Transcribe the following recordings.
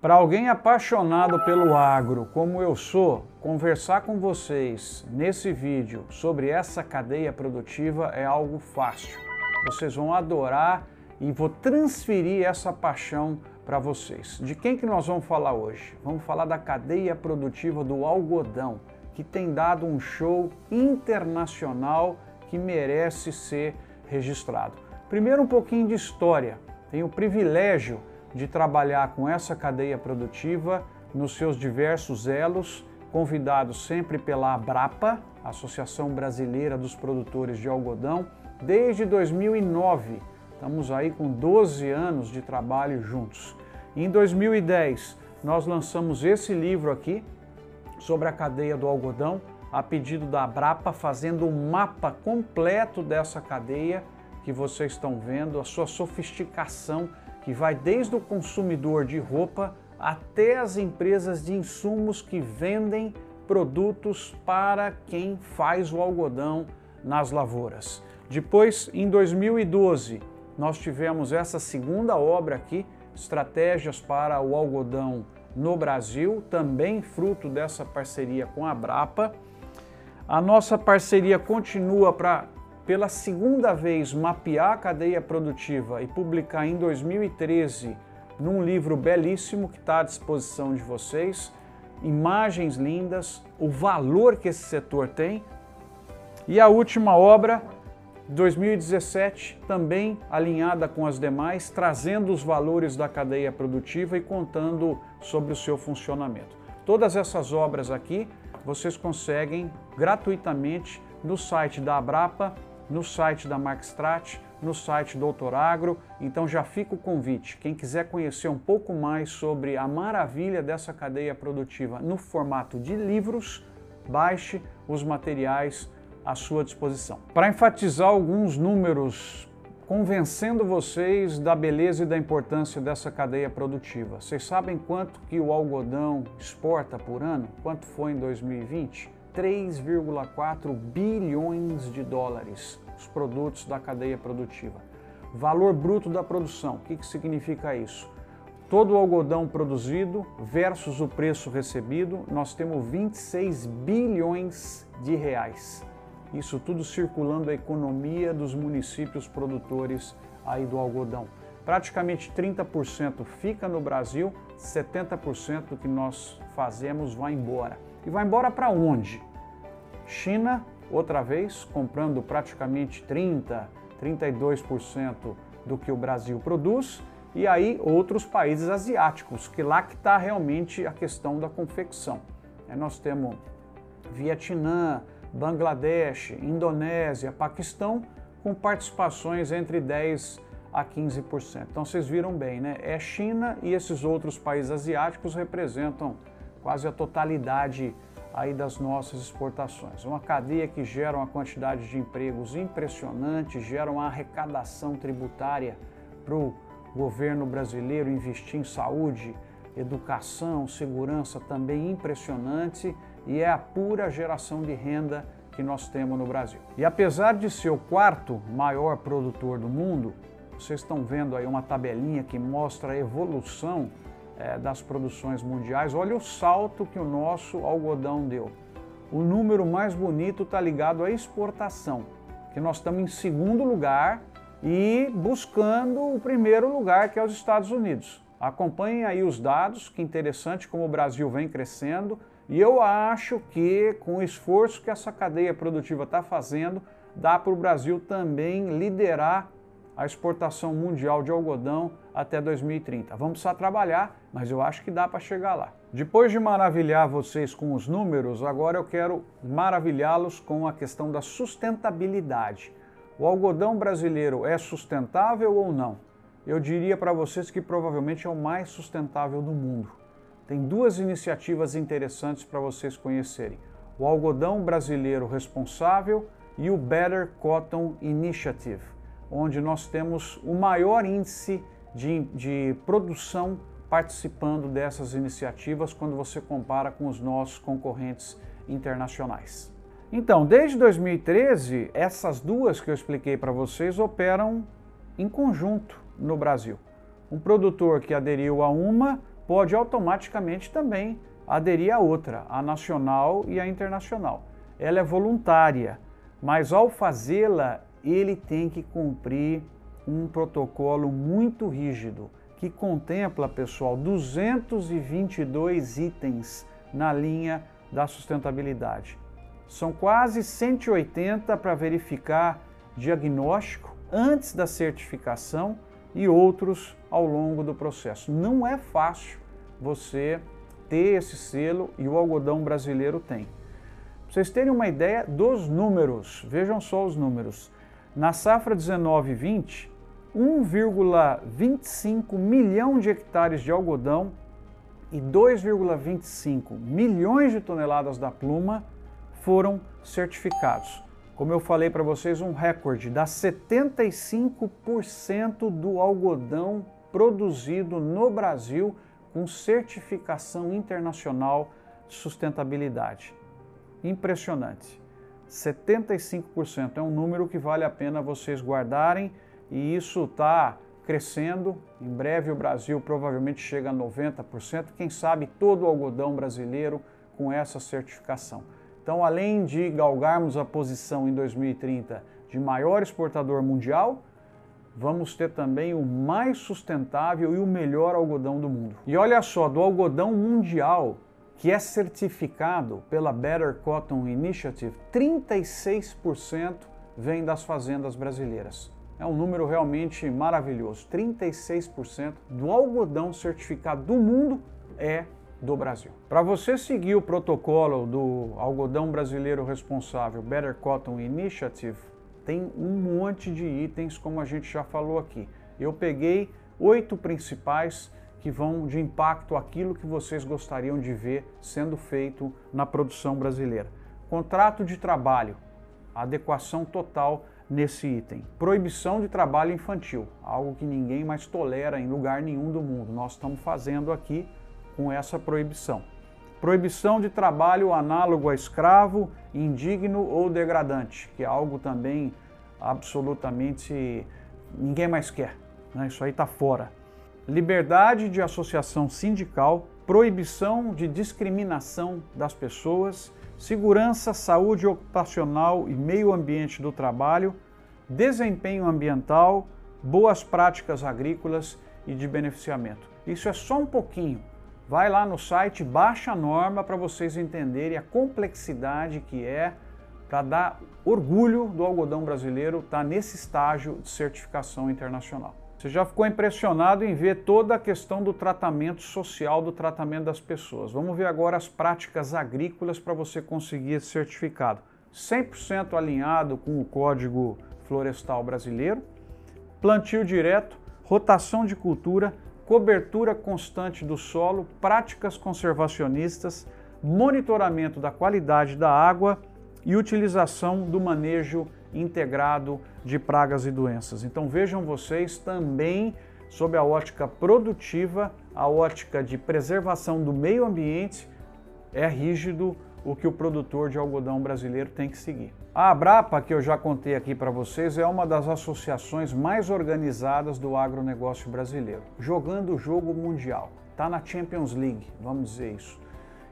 Para alguém apaixonado pelo agro, como eu sou, conversar com vocês nesse vídeo sobre essa cadeia produtiva é algo fácil. Vocês vão adorar e vou transferir essa paixão para vocês. De quem que nós vamos falar hoje? Vamos falar da cadeia produtiva do algodão, que tem dado um show internacional que merece ser registrado. Primeiro um pouquinho de história. Tenho o privilégio de trabalhar com essa cadeia produtiva nos seus diversos elos, convidado sempre pela Abrapa, Associação Brasileira dos Produtores de Algodão, desde 2009. Estamos aí com 12 anos de trabalho juntos. Em 2010, nós lançamos esse livro aqui sobre a cadeia do algodão, a pedido da Abrapa, fazendo um mapa completo dessa cadeia que vocês estão vendo, a sua sofisticação que vai desde o consumidor de roupa até as empresas de insumos que vendem produtos para quem faz o algodão nas lavouras. Depois, em 2012, nós tivemos essa segunda obra aqui, Estratégias para o Algodão no Brasil, também fruto dessa parceria com a Brapa. A nossa parceria continua para pela segunda vez mapear a cadeia produtiva e publicar em 2013 num livro belíssimo que está à disposição de vocês, imagens lindas, o valor que esse setor tem. E a última obra, 2017, também alinhada com as demais, trazendo os valores da cadeia produtiva e contando sobre o seu funcionamento. Todas essas obras aqui vocês conseguem gratuitamente no site da Abrapa no site da Markstrat, no site Doutor Agro. Então já fica o convite. Quem quiser conhecer um pouco mais sobre a maravilha dessa cadeia produtiva no formato de livros, baixe os materiais à sua disposição. Para enfatizar alguns números convencendo vocês da beleza e da importância dessa cadeia produtiva. Vocês sabem quanto que o algodão exporta por ano? Quanto foi em 2020? 3,4 bilhões de dólares os produtos da cadeia produtiva. Valor bruto da produção, o que, que significa isso? Todo o algodão produzido versus o preço recebido, nós temos 26 bilhões de reais. Isso tudo circulando a economia dos municípios produtores aí do algodão. Praticamente 30% fica no Brasil, 70% do que nós fazemos vai embora. E vai embora para onde? China, outra vez, comprando praticamente 30%, 32% do que o Brasil produz, e aí outros países asiáticos, que lá que está realmente a questão da confecção. Aí nós temos Vietnã, Bangladesh, Indonésia, Paquistão, com participações entre 10% a 15%. Então vocês viram bem, né? É China e esses outros países asiáticos representam quase a totalidade aí das nossas exportações. Uma cadeia que gera uma quantidade de empregos impressionante, gera uma arrecadação tributária para o governo brasileiro investir em saúde, educação, segurança também impressionante e é a pura geração de renda que nós temos no Brasil. E apesar de ser o quarto maior produtor do mundo, vocês estão vendo aí uma tabelinha que mostra a evolução é, das produções mundiais, olha o salto que o nosso algodão deu. O número mais bonito está ligado à exportação, que nós estamos em segundo lugar e buscando o primeiro lugar, que é os Estados Unidos. Acompanhem aí os dados, que interessante como o Brasil vem crescendo. E eu acho que com o esforço que essa cadeia produtiva está fazendo, dá para o Brasil também liderar a exportação mundial de algodão até 2030. Vamos precisar trabalhar, mas eu acho que dá para chegar lá. Depois de maravilhar vocês com os números, agora eu quero maravilhá-los com a questão da sustentabilidade. O algodão brasileiro é sustentável ou não? Eu diria para vocês que provavelmente é o mais sustentável do mundo. Tem duas iniciativas interessantes para vocês conhecerem: o Algodão Brasileiro Responsável e o Better Cotton Initiative onde nós temos o maior índice de, de produção participando dessas iniciativas quando você compara com os nossos concorrentes internacionais. Então, desde 2013, essas duas que eu expliquei para vocês operam em conjunto no Brasil. Um produtor que aderiu a uma pode automaticamente também aderir a outra, a nacional e a internacional. Ela é voluntária, mas ao fazê-la, ele tem que cumprir um protocolo muito rígido que contempla, pessoal, 222 itens na linha da sustentabilidade. São quase 180 para verificar diagnóstico antes da certificação e outros ao longo do processo. Não é fácil você ter esse selo e o algodão brasileiro tem. Para vocês terem uma ideia dos números, vejam só os números. Na safra 19-20, 1,25 milhão de hectares de algodão e 2,25 milhões de toneladas da pluma foram certificados. Como eu falei para vocês, um recorde dá 75% do algodão produzido no Brasil com certificação internacional de sustentabilidade. Impressionante. 75% é um número que vale a pena vocês guardarem e isso está crescendo. Em breve o Brasil provavelmente chega a 90%, quem sabe todo o algodão brasileiro com essa certificação. Então, além de galgarmos a posição em 2030 de maior exportador mundial, vamos ter também o mais sustentável e o melhor algodão do mundo. E olha só, do algodão mundial que é certificado pela Better Cotton Initiative, 36% vem das fazendas brasileiras. É um número realmente maravilhoso. 36% do algodão certificado do mundo é do Brasil. Para você seguir o protocolo do algodão brasileiro responsável Better Cotton Initiative, tem um monte de itens, como a gente já falou aqui. Eu peguei oito principais que vão de impacto aquilo que vocês gostariam de ver sendo feito na produção brasileira. Contrato de trabalho, adequação total nesse item. Proibição de trabalho infantil, algo que ninguém mais tolera em lugar nenhum do mundo. Nós estamos fazendo aqui com essa proibição. Proibição de trabalho análogo a escravo, indigno ou degradante, que é algo também absolutamente ninguém mais quer. Né? Isso aí está fora. Liberdade de associação sindical, proibição de discriminação das pessoas, segurança, saúde ocupacional e meio ambiente do trabalho, desempenho ambiental, boas práticas agrícolas e de beneficiamento. Isso é só um pouquinho. Vai lá no site, baixa a norma para vocês entenderem a complexidade que é para dar orgulho do algodão brasileiro estar tá nesse estágio de certificação internacional. Você já ficou impressionado em ver toda a questão do tratamento social, do tratamento das pessoas. Vamos ver agora as práticas agrícolas para você conseguir esse certificado. 100% alinhado com o Código Florestal Brasileiro, plantio direto, rotação de cultura, cobertura constante do solo, práticas conservacionistas, monitoramento da qualidade da água e utilização do manejo integrado de pragas e doenças. Então vejam vocês também sob a ótica produtiva, a ótica de preservação do meio ambiente, é rígido o que o produtor de algodão brasileiro tem que seguir. A Abrapa, que eu já contei aqui para vocês, é uma das associações mais organizadas do agronegócio brasileiro, jogando o jogo mundial. Está na Champions League, vamos dizer isso.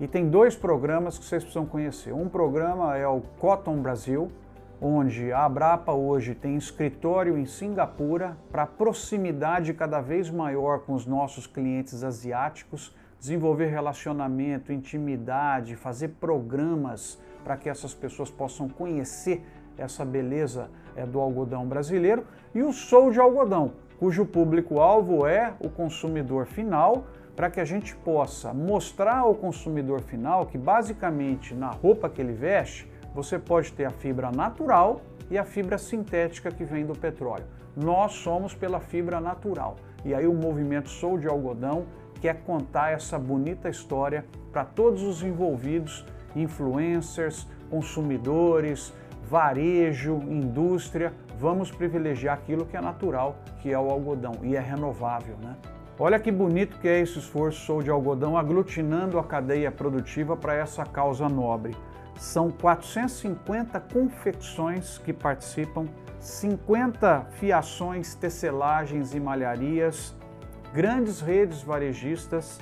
E tem dois programas que vocês precisam conhecer. Um programa é o Cotton Brasil, onde a Abrapa hoje tem escritório em Singapura para proximidade cada vez maior com os nossos clientes asiáticos, desenvolver relacionamento, intimidade, fazer programas para que essas pessoas possam conhecer essa beleza é, do algodão brasileiro e o Sou de Algodão, cujo público-alvo é o consumidor final, para que a gente possa mostrar ao consumidor final que basicamente na roupa que ele veste você pode ter a fibra natural e a fibra sintética que vem do petróleo. Nós somos pela fibra natural. E aí o movimento Sou de Algodão quer contar essa bonita história para todos os envolvidos, influencers, consumidores, varejo, indústria. Vamos privilegiar aquilo que é natural, que é o algodão e é renovável, né? Olha que bonito que é esse esforço Sou de Algodão aglutinando a cadeia produtiva para essa causa nobre. São 450 confecções que participam, 50 fiações, tecelagens e malharias, grandes redes varejistas,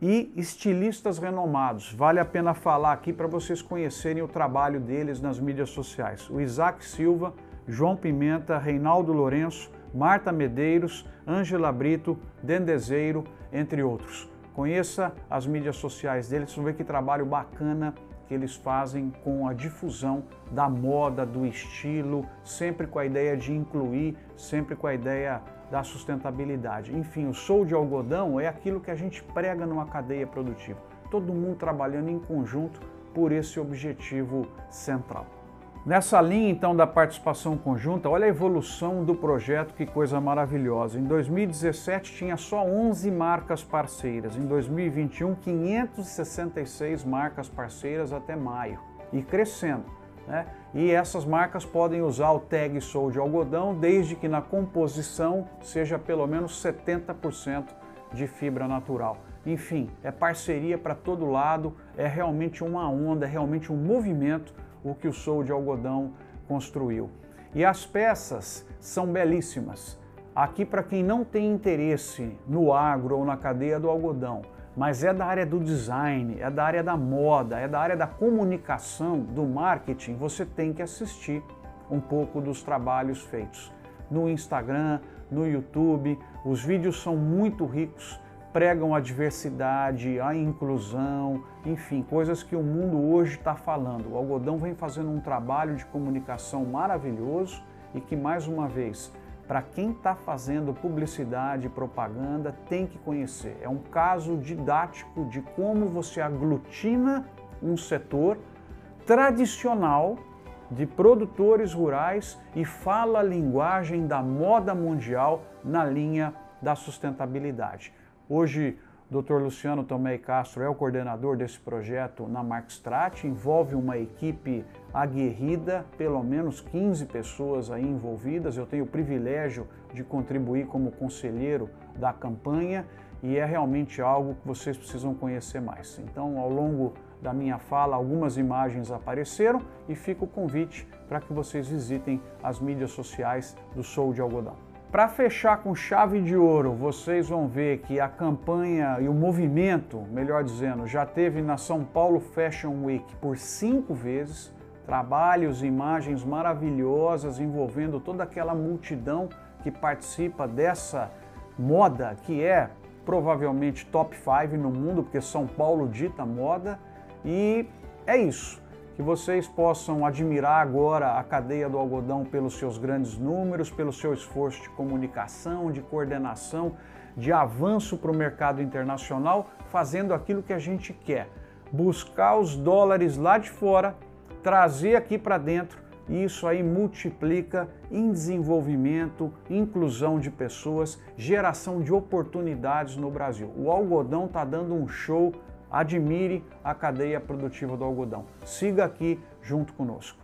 e estilistas renomados. Vale a pena falar aqui para vocês conhecerem o trabalho deles nas mídias sociais. O Isaac Silva, João Pimenta, Reinaldo Lourenço, Marta Medeiros, Ângela Brito, Dendezeiro, entre outros. Conheça as mídias sociais deles, vão ver que trabalho bacana que eles fazem com a difusão da moda, do estilo, sempre com a ideia de incluir, sempre com a ideia da sustentabilidade. Enfim, o sou de algodão é aquilo que a gente prega numa cadeia produtiva. Todo mundo trabalhando em conjunto por esse objetivo central. Nessa linha então da participação conjunta, olha a evolução do projeto, que coisa maravilhosa. Em 2017 tinha só 11 marcas parceiras, em 2021 566 marcas parceiras até maio e crescendo. Né? E essas marcas podem usar o tag Sou de algodão desde que na composição seja pelo menos 70% de fibra natural. Enfim, é parceria para todo lado, é realmente uma onda, é realmente um movimento o que o Sou de Algodão construiu. E as peças são belíssimas. Aqui, para quem não tem interesse no agro ou na cadeia do algodão, mas é da área do design, é da área da moda, é da área da comunicação, do marketing, você tem que assistir um pouco dos trabalhos feitos no Instagram, no YouTube. Os vídeos são muito ricos, pregam a diversidade, a inclusão, enfim, coisas que o mundo hoje está falando. O algodão vem fazendo um trabalho de comunicação maravilhoso e que, mais uma vez, para quem está fazendo publicidade e propaganda, tem que conhecer. É um caso didático de como você aglutina um setor tradicional de produtores rurais e fala a linguagem da moda mundial na linha da sustentabilidade. Hoje, o Dr. Luciano Tomei Castro é o coordenador desse projeto na Markstrat, envolve uma equipe aguerrida, pelo menos 15 pessoas aí envolvidas. Eu tenho o privilégio de contribuir como conselheiro da campanha e é realmente algo que vocês precisam conhecer mais. Então, ao longo da minha fala, algumas imagens apareceram e fica o convite para que vocês visitem as mídias sociais do Sou de Algodão. Para fechar com chave de ouro, vocês vão ver que a campanha e o movimento, melhor dizendo, já teve na São Paulo Fashion Week por cinco vezes. Trabalhos imagens maravilhosas envolvendo toda aquela multidão que participa dessa moda que é provavelmente top 5 no mundo, porque São Paulo dita moda. E é isso que vocês possam admirar agora a cadeia do algodão pelos seus grandes números, pelo seu esforço de comunicação, de coordenação, de avanço para o mercado internacional, fazendo aquilo que a gente quer: buscar os dólares lá de fora, trazer aqui para dentro. E isso aí multiplica em desenvolvimento, inclusão de pessoas, geração de oportunidades no Brasil. O algodão está dando um show admire a cadeia produtiva do algodão. Siga aqui junto conosco.